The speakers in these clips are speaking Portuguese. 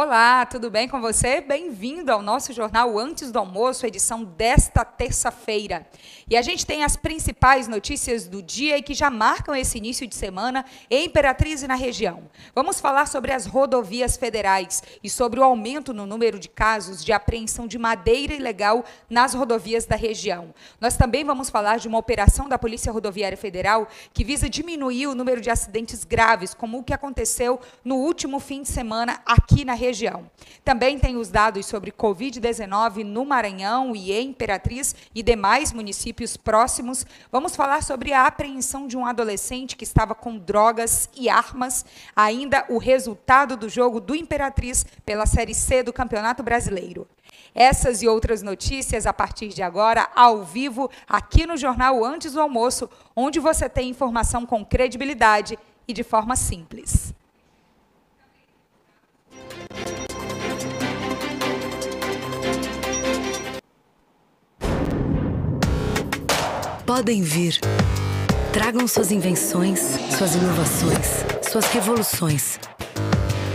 Olá, tudo bem com você? Bem-vindo ao nosso jornal Antes do Almoço, edição desta terça-feira. E a gente tem as principais notícias do dia e que já marcam esse início de semana em Imperatriz e na região. Vamos falar sobre as rodovias federais e sobre o aumento no número de casos de apreensão de madeira ilegal nas rodovias da região. Nós também vamos falar de uma operação da Polícia Rodoviária Federal que visa diminuir o número de acidentes graves, como o que aconteceu no último fim de semana aqui na região região. Também tem os dados sobre Covid-19 no Maranhão e em Imperatriz e demais municípios próximos. Vamos falar sobre a apreensão de um adolescente que estava com drogas e armas. Ainda o resultado do jogo do Imperatriz pela Série C do Campeonato Brasileiro. Essas e outras notícias a partir de agora, ao vivo, aqui no Jornal Antes do Almoço, onde você tem informação com credibilidade e de forma simples. Podem vir. Tragam suas invenções, suas inovações, suas revoluções.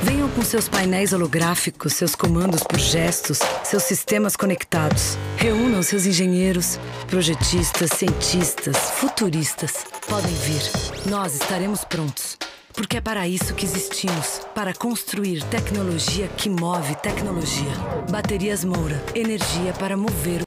Venham com seus painéis holográficos, seus comandos por gestos, seus sistemas conectados. Reúnam seus engenheiros, projetistas, cientistas, futuristas. Podem vir. Nós estaremos prontos. Porque é para isso que existimos para construir tecnologia que move tecnologia. Baterias Moura energia para mover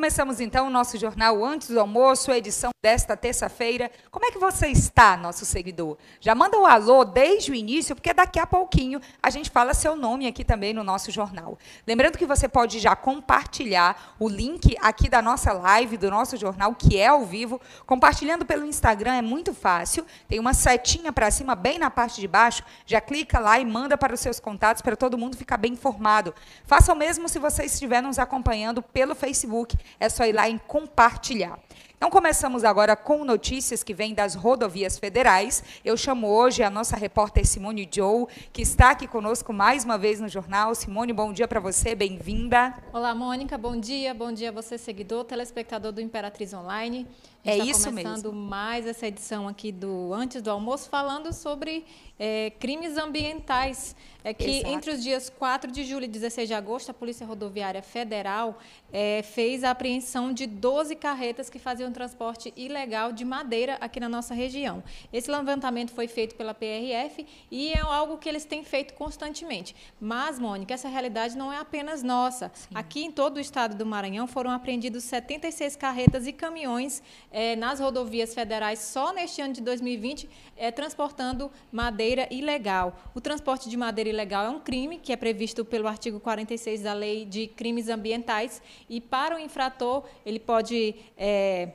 Começamos então o nosso jornal antes do almoço, edição desta terça-feira. Como é que você está, nosso seguidor? Já manda o um alô desde o início, porque daqui a pouquinho a gente fala seu nome aqui também no nosso jornal. Lembrando que você pode já compartilhar o link aqui da nossa live, do nosso jornal, que é ao vivo. Compartilhando pelo Instagram é muito fácil. Tem uma setinha para cima, bem na parte de baixo. Já clica lá e manda para os seus contatos, para todo mundo ficar bem informado. Faça o mesmo se você estiver nos acompanhando pelo Facebook é só ir lá em compartilhar. Então, começamos agora com notícias que vêm das rodovias federais. Eu chamo hoje a nossa repórter Simone Joe, que está aqui conosco mais uma vez no jornal. Simone, bom dia para você, bem-vinda. Olá, Mônica, bom dia. Bom dia a você, seguidor, telespectador do Imperatriz Online. É isso mesmo. começando mais essa edição aqui do Antes do Almoço, falando sobre é, crimes ambientais. É que Exato. entre os dias 4 de julho e 16 de agosto, a Polícia Rodoviária Federal é, fez a apreensão de 12 carretas que faziam transporte ilegal de madeira aqui na nossa região. Esse levantamento foi feito pela PRF e é algo que eles têm feito constantemente. Mas, Mônica, essa realidade não é apenas nossa. Sim. Aqui em todo o estado do Maranhão foram apreendidos 76 carretas e caminhões é, nas rodovias federais só neste ano de 2020, é, transportando madeira ilegal. O transporte de madeira ilegal é um crime que é previsto pelo artigo 46 da Lei de Crimes Ambientais e para o infrator ele pode é,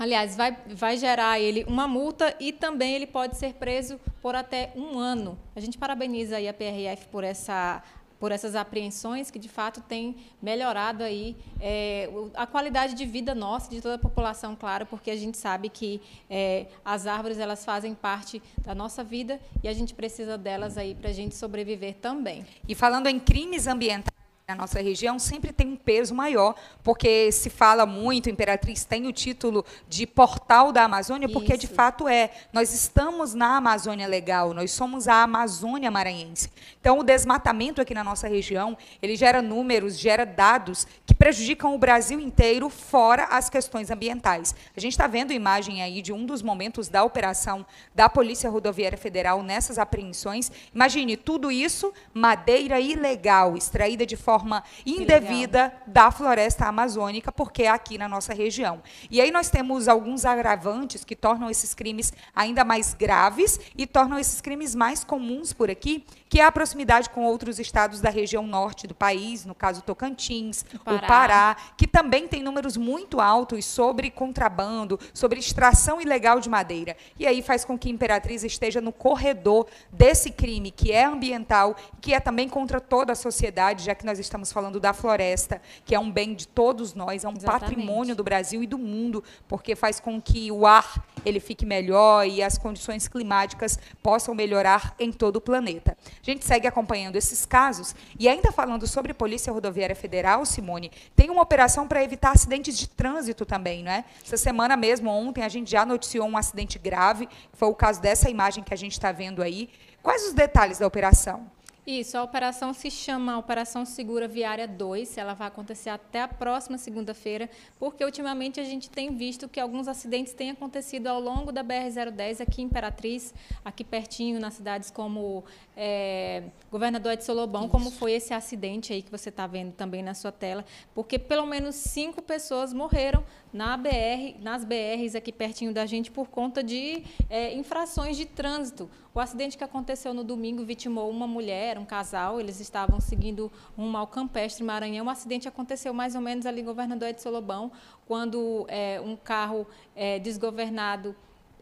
Aliás, vai, vai gerar ele uma multa e também ele pode ser preso por até um ano. A gente parabeniza aí a PRF por essa por essas apreensões que de fato têm melhorado aí é, a qualidade de vida nossa, de toda a população, claro, porque a gente sabe que é, as árvores elas fazem parte da nossa vida e a gente precisa delas aí para a gente sobreviver também. E falando em crimes ambientais na nossa região sempre tem um peso maior, porque se fala muito, Imperatriz tem o título de portal da Amazônia, porque Isso. de fato é. Nós estamos na Amazônia legal, nós somos a Amazônia maranhense. Então, o desmatamento aqui na nossa região, ele gera números, gera dados que prejudicam o Brasil inteiro, fora as questões ambientais. A gente está vendo imagem aí de um dos momentos da operação da Polícia Rodoviária Federal nessas apreensões. Imagine tudo isso, madeira ilegal, extraída de forma forma indevida da floresta amazônica, porque é aqui na nossa região. E aí nós temos alguns agravantes que tornam esses crimes ainda mais graves e tornam esses crimes mais comuns por aqui, que é a proximidade com outros estados da região norte do país, no caso Tocantins, o Pará, o Pará que também tem números muito altos sobre contrabando, sobre extração ilegal de madeira. E aí faz com que Imperatriz esteja no corredor desse crime, que é ambiental, que é também contra toda a sociedade, já que nós estamos falando da floresta, que é um bem de todos nós, é um Exatamente. patrimônio do Brasil e do mundo, porque faz com que o ar ele fique melhor e as condições climáticas possam melhorar em todo o planeta. A gente segue acompanhando esses casos e ainda falando sobre Polícia Rodoviária Federal, Simone, tem uma operação para evitar acidentes de trânsito também, não é? Essa semana mesmo, ontem, a gente já noticiou um acidente grave, foi o caso dessa imagem que a gente está vendo aí. Quais os detalhes da operação? Isso, a operação se chama Operação Segura Viária 2, ela vai acontecer até a próxima segunda-feira, porque ultimamente a gente tem visto que alguns acidentes têm acontecido ao longo da BR-010 aqui em Imperatriz, aqui pertinho, nas cidades como é, Governador Edson Lobão, Isso. como foi esse acidente aí que você está vendo também na sua tela, porque pelo menos cinco pessoas morreram na BR, nas BRs aqui pertinho da gente por conta de é, infrações de trânsito. O acidente que aconteceu no domingo vitimou uma mulher, um casal, eles estavam seguindo um ao Campestre Maranhão. O acidente aconteceu mais ou menos ali Governador Edson Lobão, quando é, um carro é, desgovernado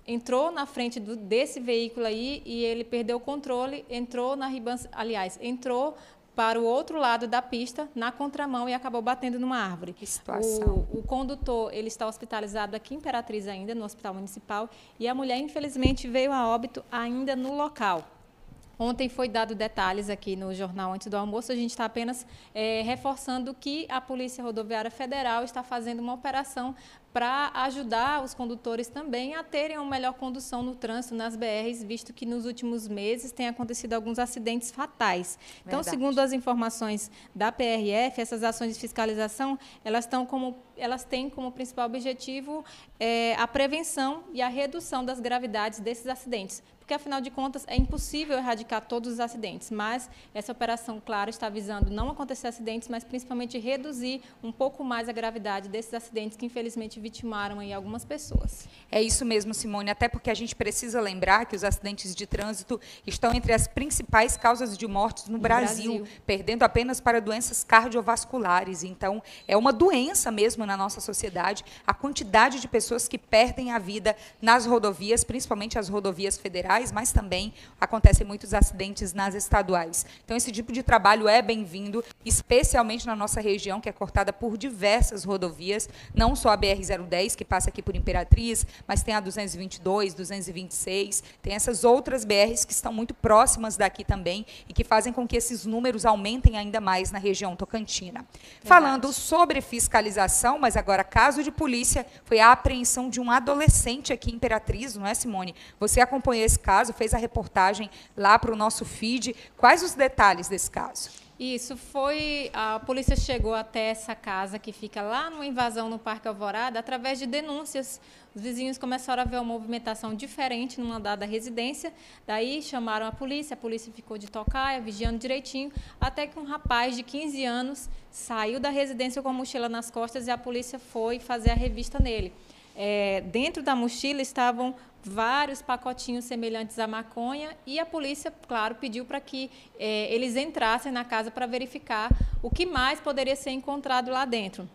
entrou na frente do, desse veículo aí e ele perdeu o controle, entrou na ribança, aliás, entrou para o outro lado da pista, na contramão, e acabou batendo numa árvore. Que situação. O, o condutor ele está hospitalizado aqui em Imperatriz ainda, no Hospital Municipal, e a mulher, infelizmente, veio a óbito ainda no local. Ontem foi dado detalhes aqui no jornal antes do almoço. A gente está apenas é, reforçando que a Polícia Rodoviária Federal está fazendo uma operação para ajudar os condutores também a terem uma melhor condução no trânsito nas BRs, visto que nos últimos meses tem acontecido alguns acidentes fatais. Então, Verdade. segundo as informações da PRF, essas ações de fiscalização, elas, estão como, elas têm como principal objetivo é, a prevenção e a redução das gravidades desses acidentes, porque afinal de contas é impossível erradicar todos os acidentes, mas essa operação, claro, está visando não acontecer acidentes, mas principalmente reduzir um pouco mais a gravidade desses acidentes que infelizmente vitimaram aí algumas pessoas. É isso mesmo, Simone, até porque a gente precisa lembrar que os acidentes de trânsito estão entre as principais causas de mortes no, no Brasil, Brasil, perdendo apenas para doenças cardiovasculares. Então, é uma doença mesmo na nossa sociedade a quantidade de pessoas que perdem a vida nas rodovias, principalmente as rodovias federais federais, mas também acontecem muitos acidentes nas estaduais. Então, esse tipo de trabalho é bem-vindo, especialmente na nossa região, que é cortada por diversas rodovias, não só a BR-010, que passa aqui por Imperatriz, mas tem a 222, 226, tem essas outras BRs que estão muito próximas daqui também e que fazem com que esses números aumentem ainda mais na região tocantina. Verdade. Falando sobre fiscalização, mas agora caso de polícia, foi a apreensão de um adolescente aqui em Imperatriz, não é, Simone? Você acompanhou esse caso, fez a reportagem lá para o nosso feed. Quais os detalhes desse caso? Isso foi. A polícia chegou até essa casa que fica lá numa invasão no Parque Alvorada através de denúncias. Os vizinhos começaram a ver uma movimentação diferente numa dada residência. Daí chamaram a polícia, a polícia ficou de tocaia, vigiando direitinho, até que um rapaz de 15 anos saiu da residência com a mochila nas costas e a polícia foi fazer a revista nele. É, dentro da mochila estavam vários pacotinhos semelhantes à maconha e a polícia, claro, pediu para que é, eles entrassem na casa para verificar o que mais poderia ser encontrado lá dentro.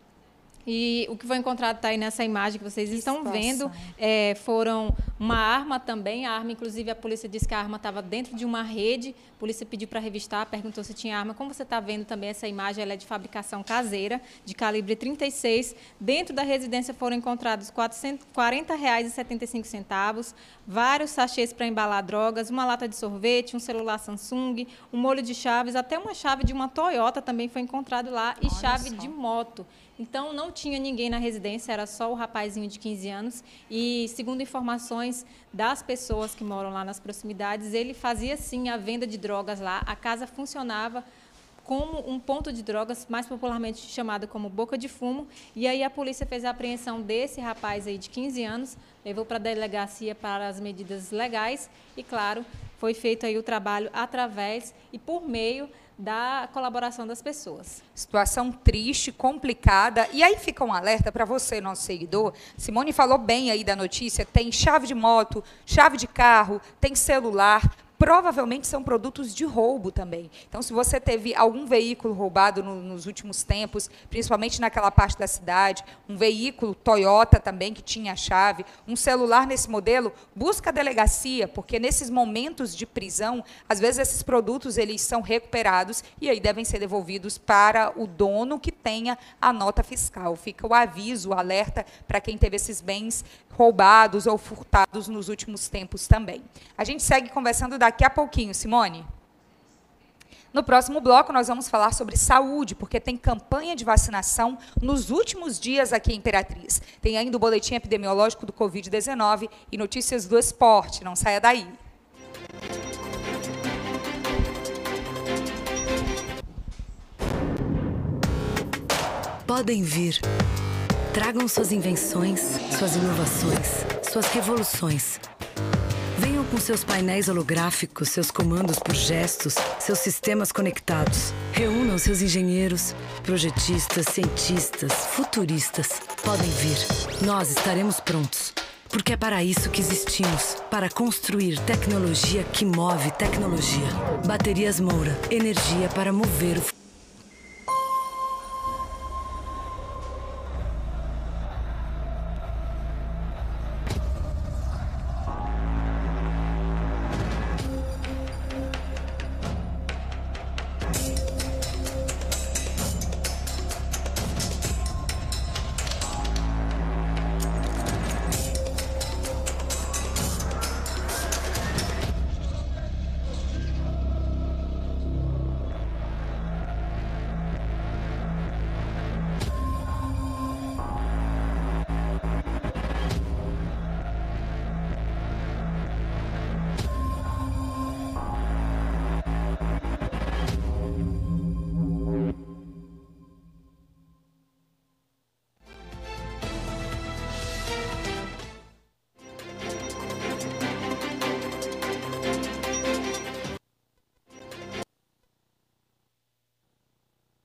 E o que foi encontrado está aí nessa imagem que vocês que estão situação. vendo. É, foram uma arma também. A arma, inclusive, a polícia disse que a arma estava dentro de uma rede. A polícia pediu para revistar, perguntou se tinha arma. Como você está vendo também, essa imagem ela é de fabricação caseira, de calibre 36. Dentro da residência foram encontrados R$ 40,75, vários sachês para embalar drogas, uma lata de sorvete, um celular Samsung, um molho de chaves, até uma chave de uma Toyota também foi encontrado lá e Olha chave só. de moto. Então, não tinha ninguém na residência, era só o rapazinho de 15 anos. E, segundo informações das pessoas que moram lá nas proximidades, ele fazia sim a venda de drogas lá. A casa funcionava como um ponto de drogas, mais popularmente chamado como boca de fumo. E aí a polícia fez a apreensão desse rapaz aí de 15 anos, levou para a delegacia para as medidas legais e, claro, foi feito aí o trabalho através e por meio da colaboração das pessoas. Situação triste, complicada. E aí fica um alerta para você, nosso seguidor. Simone falou bem aí da notícia: tem chave de moto, chave de carro, tem celular provavelmente são produtos de roubo também. Então, se você teve algum veículo roubado no, nos últimos tempos, principalmente naquela parte da cidade, um veículo Toyota também que tinha a chave, um celular nesse modelo, busca a delegacia, porque nesses momentos de prisão, às vezes esses produtos eles são recuperados e aí devem ser devolvidos para o dono que tenha a nota fiscal. Fica o aviso, o alerta para quem teve esses bens roubados ou furtados nos últimos tempos também. A gente segue conversando daqui a pouquinho, Simone. No próximo bloco, nós vamos falar sobre saúde, porque tem campanha de vacinação nos últimos dias aqui em Imperatriz. Tem ainda o boletim epidemiológico do Covid-19 e notícias do esporte. Não saia daí. Podem vir. Tragam suas invenções, suas inovações, suas revoluções. Com seus painéis holográficos, seus comandos por gestos, seus sistemas conectados. Reúnam seus engenheiros, projetistas, cientistas, futuristas. Podem vir. Nós estaremos prontos. Porque é para isso que existimos para construir tecnologia que move tecnologia. Baterias Moura energia para mover o futuro.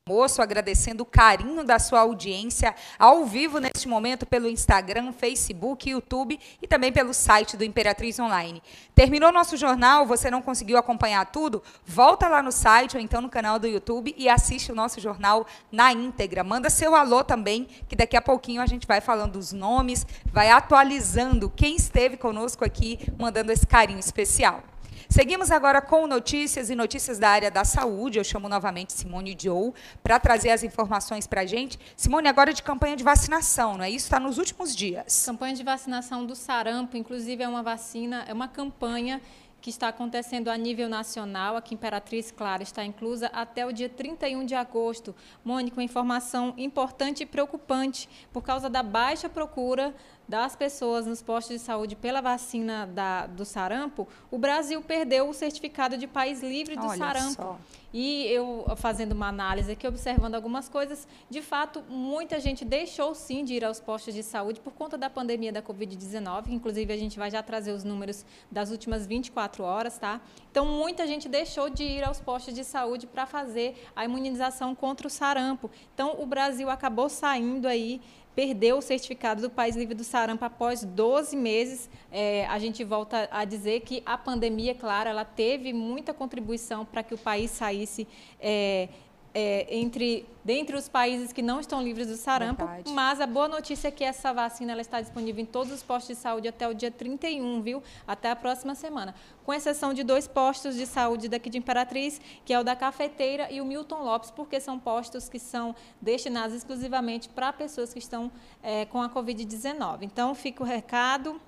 Almoço, agradecendo o carinho da sua audiência ao vivo neste momento pelo Instagram, Facebook, YouTube e também pelo site do Imperatriz Online. Terminou nosso jornal, você não conseguiu acompanhar tudo? Volta lá no site ou então no canal do YouTube e assiste o nosso jornal na íntegra. Manda seu alô também, que daqui a pouquinho a gente vai falando os nomes, vai atualizando quem esteve conosco aqui, mandando esse carinho especial. Seguimos agora com notícias e notícias da área da saúde. Eu chamo novamente Simone Joe para trazer as informações para a gente. Simone, agora de campanha de vacinação, não é isso? Está nos últimos dias. Campanha de vacinação do sarampo, inclusive é uma vacina, é uma campanha que está acontecendo a nível nacional, aqui Imperatriz Clara está inclusa até o dia 31 de agosto. Mônica, uma informação importante e preocupante por causa da baixa procura das pessoas nos postos de saúde pela vacina da, do sarampo, o Brasil perdeu o certificado de país livre do Olha sarampo. só. E eu, fazendo uma análise aqui, observando algumas coisas, de fato, muita gente deixou sim de ir aos postos de saúde por conta da pandemia da Covid-19, inclusive a gente vai já trazer os números das últimas 24 horas, tá? Então, muita gente deixou de ir aos postos de saúde para fazer a imunização contra o sarampo. Então, o Brasil acabou saindo aí perdeu o certificado do País Livre do Sarampo após 12 meses. É, a gente volta a dizer que a pandemia, claro, ela teve muita contribuição para que o país saísse é, é, entre dentre os países que não estão livres do sarampo, Verdade. mas a boa notícia é que essa vacina ela está disponível em todos os postos de saúde até o dia 31, viu? Até a próxima semana. Com exceção de dois postos de saúde daqui de Imperatriz, que é o da Cafeteira e o Milton Lopes, porque são postos que são destinados exclusivamente para pessoas que estão é, com a Covid-19. Então, fica o recado.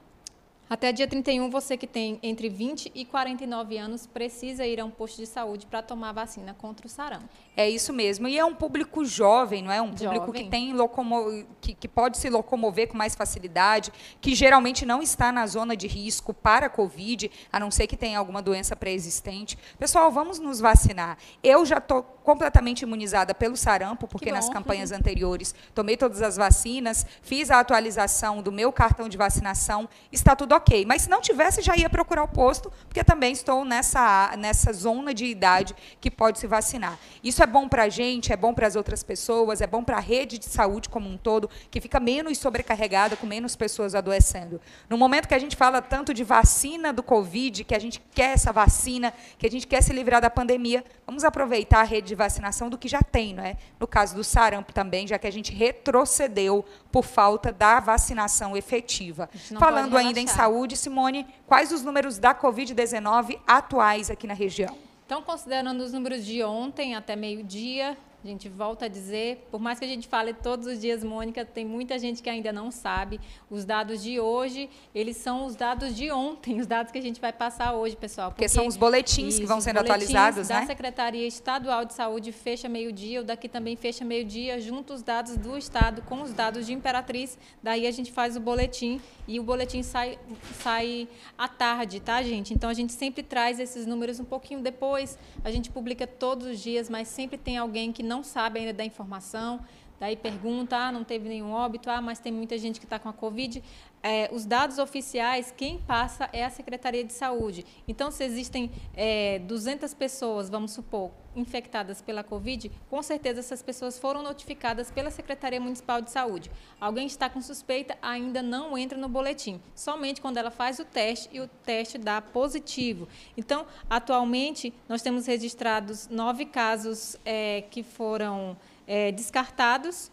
Até dia 31, você que tem entre 20 e 49 anos precisa ir a um posto de saúde para tomar vacina contra o sarampo. É isso mesmo. E é um público jovem, não é? Um público Jovem. que tem locomo... que, que pode se locomover com mais facilidade, que geralmente não está na zona de risco para a Covid, a não ser que tenha alguma doença pré-existente. Pessoal, vamos nos vacinar. Eu já estou completamente imunizada pelo sarampo, porque Que nas campanhas anteriores tomei todas as vacinas, fiz a atualização do meu cartão de vacinação, está tudo ok. Mas se não tivesse, já ia procurar o posto, porque também estou nessa, nessa zona de idade que pode se vacinar. Isso é bom para a gente, é bom para as outras pessoas, é bom para a rede de saúde como um todo, que fica menos sobrecarregada, com menos pessoas adoecendo. No momento que a gente fala tanto de vacina do Covid, que a gente quer essa vacina, que a gente quer se livrar da pandemia, vamos aproveitar a rede de vacinação do que já tem, não é? No caso do sarampo também, já que a gente retrocedeu por falta da vacinação efetiva. Falando ainda em saúde, Simone, quais os números da Covid-19 atuais aqui na região? Então, considerando os números de ontem até meio-dia, a gente volta a dizer, por mais que a gente fale todos os dias, Mônica, tem muita gente que ainda não sabe. Os dados de hoje, eles são os dados de ontem, os dados que a gente vai passar hoje, pessoal. Porque, porque são os boletins isso, que vão sendo atualizados, da né? Secretaria Estadual de Saúde fecha meio-dia, o daqui também fecha meio-dia, junto os dados do Estado com os dados de Imperatriz. Daí a gente faz o boletim e o boletim sai, sai à tarde, tá, gente? Então a gente sempre traz esses números um pouquinho depois. A gente publica todos os dias, mas sempre tem alguém que não sabe ainda da informação, daí pergunta, ah, não teve nenhum óbito, ah, mas tem muita gente que está com a Covid. É, os dados oficiais, quem passa é a Secretaria de Saúde. Então, se existem é, 200 pessoas, vamos supor, infectadas pela Covid, com certeza essas pessoas foram notificadas pela Secretaria Municipal de Saúde. Alguém está com suspeita, ainda não entra no boletim, somente quando ela faz o teste e o teste dá positivo. Então, atualmente, nós temos registrados nove casos é, que foram é, descartados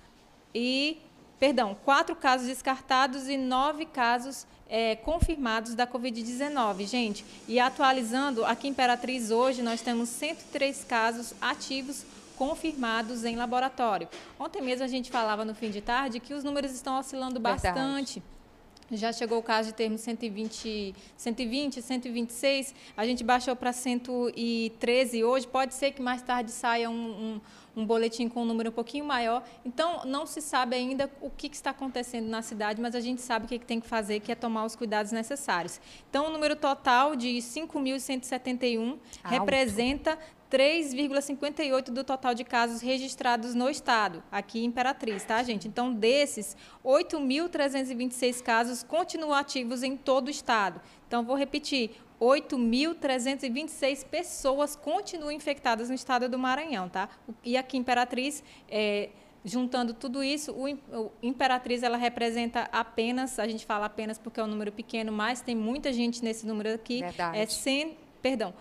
e, perdão, quatro casos descartados e nove casos é, confirmados da Covid-19, gente. E atualizando, aqui em Imperatriz hoje nós temos 103 casos ativos confirmados em laboratório. Ontem mesmo a gente falava no fim de tarde que os números estão oscilando bastante. Verdade. Já chegou o caso de termos 120, 120, 126, a gente baixou para 113 hoje. Pode ser que mais tarde saia um, um, um, boletim com um número um pouquinho maior. Então, não se sabe ainda o que, que está acontecendo na cidade, mas a gente sabe o que, que tem que fazer, que é tomar os cuidados necessários. Então, o número total de 5.171 representa 3,58 do total de casos registrados no estado, aqui em Imperatriz, tá, gente? Então, desses, 8.326 casos continuam ativos em todo o estado. Então, vou repetir, 8.326 pessoas continuam infectadas no estado do Maranhão, tá? E aqui Imperatriz, é, juntando tudo isso, o, Imperatriz ela representa apenas, a gente fala apenas porque é um número pequeno, mas tem muita gente nesse número aqui. Verdade. É 100, perdão,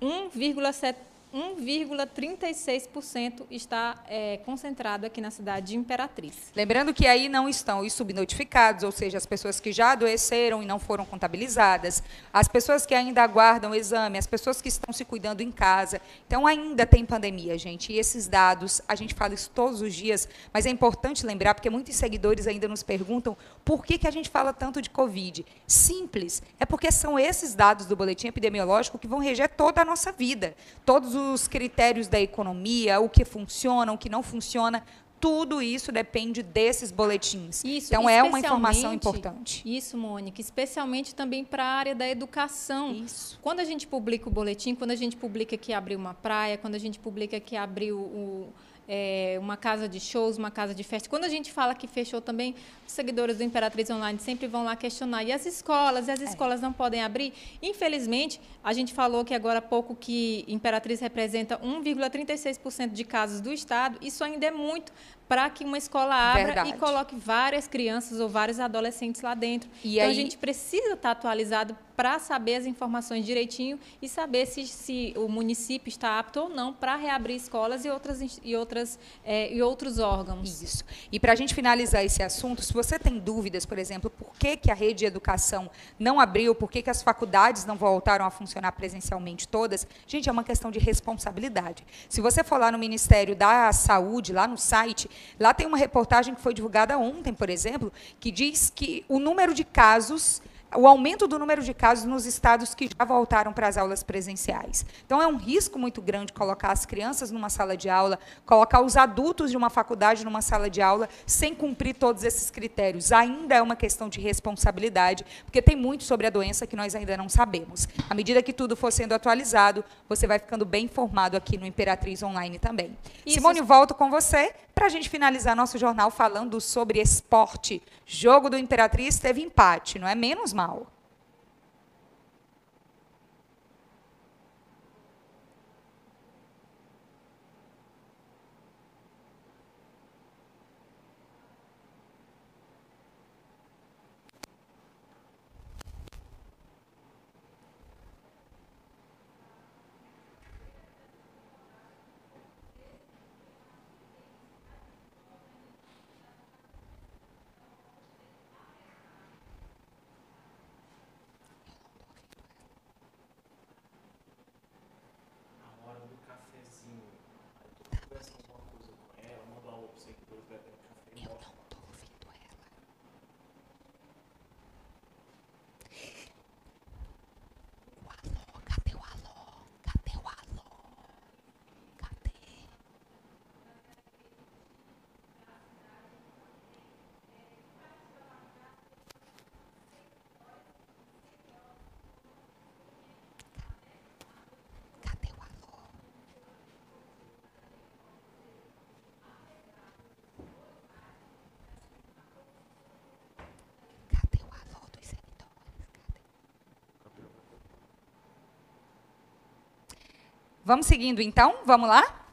1,7 1,36% está é, concentrado aqui na cidade de Imperatriz. Lembrando que aí não estão os subnotificados, ou seja, as pessoas que já adoeceram e não foram contabilizadas, as pessoas que ainda aguardam o exame, as pessoas que estão se cuidando em casa. Então, ainda tem pandemia, gente. E esses dados, a gente fala isso todos os dias, mas é importante lembrar, porque muitos seguidores ainda nos perguntam por que, que a gente fala tanto de Covid. Simples, é porque são esses dados do boletim epidemiológico que vão reger toda a nossa vida. Todos os os critérios da economia, o que funciona, o que não funciona, tudo isso depende desses boletins. Isso, então é uma informação importante. Isso, Mônica, especialmente também para a área da educação. Isso. Quando a gente publica o boletim, quando a gente publica que abriu uma praia, quando a gente publica que abriu o é, uma casa de shows, uma casa de festa. Quando a gente fala que fechou também, os seguidores do Imperatriz Online sempre vão lá questionar. E as escolas? E as é. escolas é. não podem abrir? Infelizmente, a gente falou que agora há pouco que Imperatriz representa 1,36% de casos do Estado. Isso ainda é muito para que uma escola abra Verdade. e coloque várias crianças ou vários adolescentes lá dentro. E então, aí... a gente precisa estar atualizado para saber as informações direitinho e saber se, se o município está apto ou não para reabrir escolas e, outras, e, outras, é, e outros órgãos. Isso. E para a gente finalizar esse assunto, se você tem dúvidas, por exemplo, por que, que a rede de educação não abriu, por que, que as faculdades não voltaram a funcionar presencialmente todas, gente, é uma questão de responsabilidade. Se você for lá no Ministério da Saúde, lá no site, lá tem uma reportagem que foi divulgada ontem, por exemplo, que diz que o número de casos o aumento do número de casos nos estados que já voltaram para as aulas presenciais. Então, é um risco muito grande colocar as crianças numa sala de aula, colocar os adultos de uma faculdade numa sala de aula, sem cumprir todos esses critérios. Ainda é uma questão de responsabilidade, porque tem muito sobre a doença que nós ainda não sabemos. À medida que tudo for sendo atualizado, você vai ficando bem informado aqui no Imperatriz Online também. Isso. Simone, volto com você para a gente finalizar nosso jornal falando sobre esporte. Jogo do Imperatriz teve empate, não é menos mal. Vamos seguindo então? Vamos lá?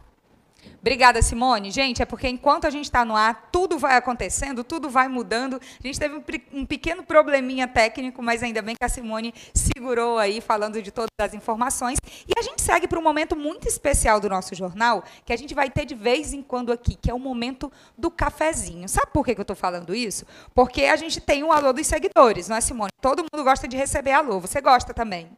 Obrigada, Simone. Gente, é porque enquanto a gente está no ar, tudo vai acontecendo, tudo vai mudando. A gente teve um, pequeno probleminha técnico, mas ainda bem que a Simone segurou aí, falando de todas as informações. E a gente segue para um momento muito especial do nosso jornal, que a gente vai ter de vez em quando aqui, que é o momento do cafezinho. Sabe por que, eu estou falando isso? Porque a gente tem um alô dos seguidores, não é, Simone? Todo mundo gosta de receber alô. Você gosta também?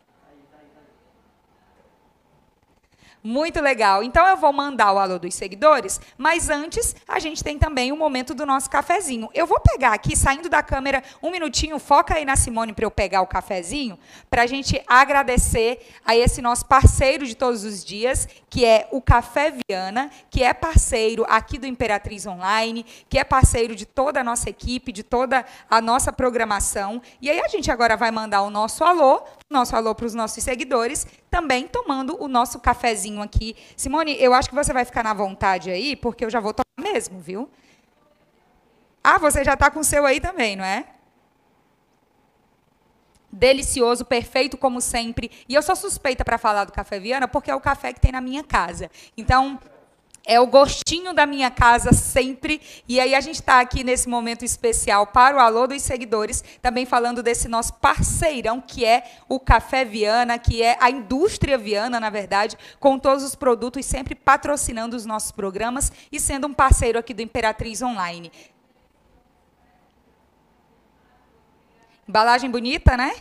Muito legal. Então eu vou mandar o alô dos seguidores, mas antes a gente tem também o momento do nosso cafezinho. Eu vou pegar aqui, saindo da câmera, um minutinho, foca aí na Simone para eu pegar o cafezinho, para a gente agradecer a esse nosso parceiro de todos os dias, que é o Café Viana, que é parceiro aqui do Imperatriz Online, que é parceiro de toda a nossa equipe, de toda a nossa programação. E aí a gente agora vai mandar o nosso alô, nosso alô para os nossos seguidores, também tomando o nosso cafezinho aqui. Simone, eu acho que você vai ficar na vontade aí, porque eu já vou tomar mesmo, viu? Ah, você já está com o seu aí também, não é? Delicioso, perfeito como sempre. E eu sou suspeita para falar do café Viana, porque é o café que tem na minha casa. Então, é o gostinho da minha casa sempre. E aí a gente está aqui nesse momento especial para o Alô dos Seguidores, também falando desse nosso parceirão, que é o Café Viana, que é a indústria Viana, na verdade, com todos os produtos, sempre patrocinando os nossos programas e sendo um parceiro aqui do Imperatriz Online. Embalagem bonita, né?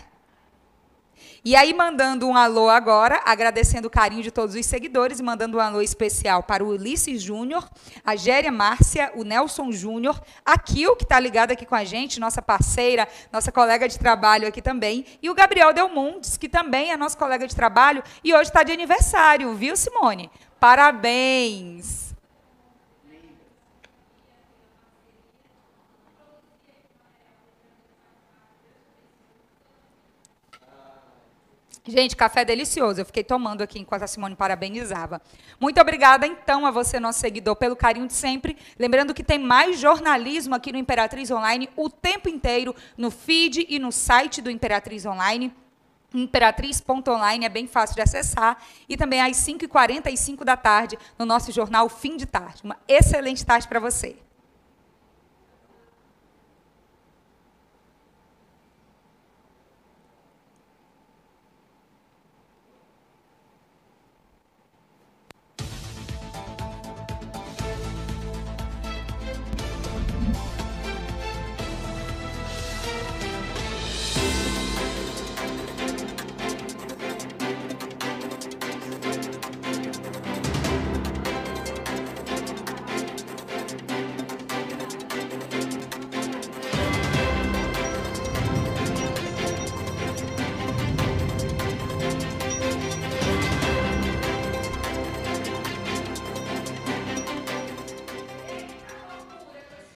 E aí, mandando um alô agora, agradecendo o carinho de todos os seguidores e mandando um alô especial para o Ulisses Júnior, a Géria Márcia, o Nelson Júnior, a Kil, que está ligada aqui com a gente, nossa parceira, nossa colega de trabalho aqui também, e o Gabriel Delmundes, que também é nosso colega de trabalho e hoje está de aniversário, viu, Simone? Parabéns! Gente, café delicioso. Eu fiquei tomando aqui enquanto a Simone parabenizava. Muito obrigada, então, a você, nosso seguidor, pelo carinho de sempre. Lembrando que tem mais jornalismo aqui no Imperatriz Online o tempo inteiro, no feed e no site do Imperatriz Online. Imperatriz.online é bem fácil de acessar. E também às 5h45 da tarde, no nosso jornal Fim de Tarde. Uma excelente tarde para você.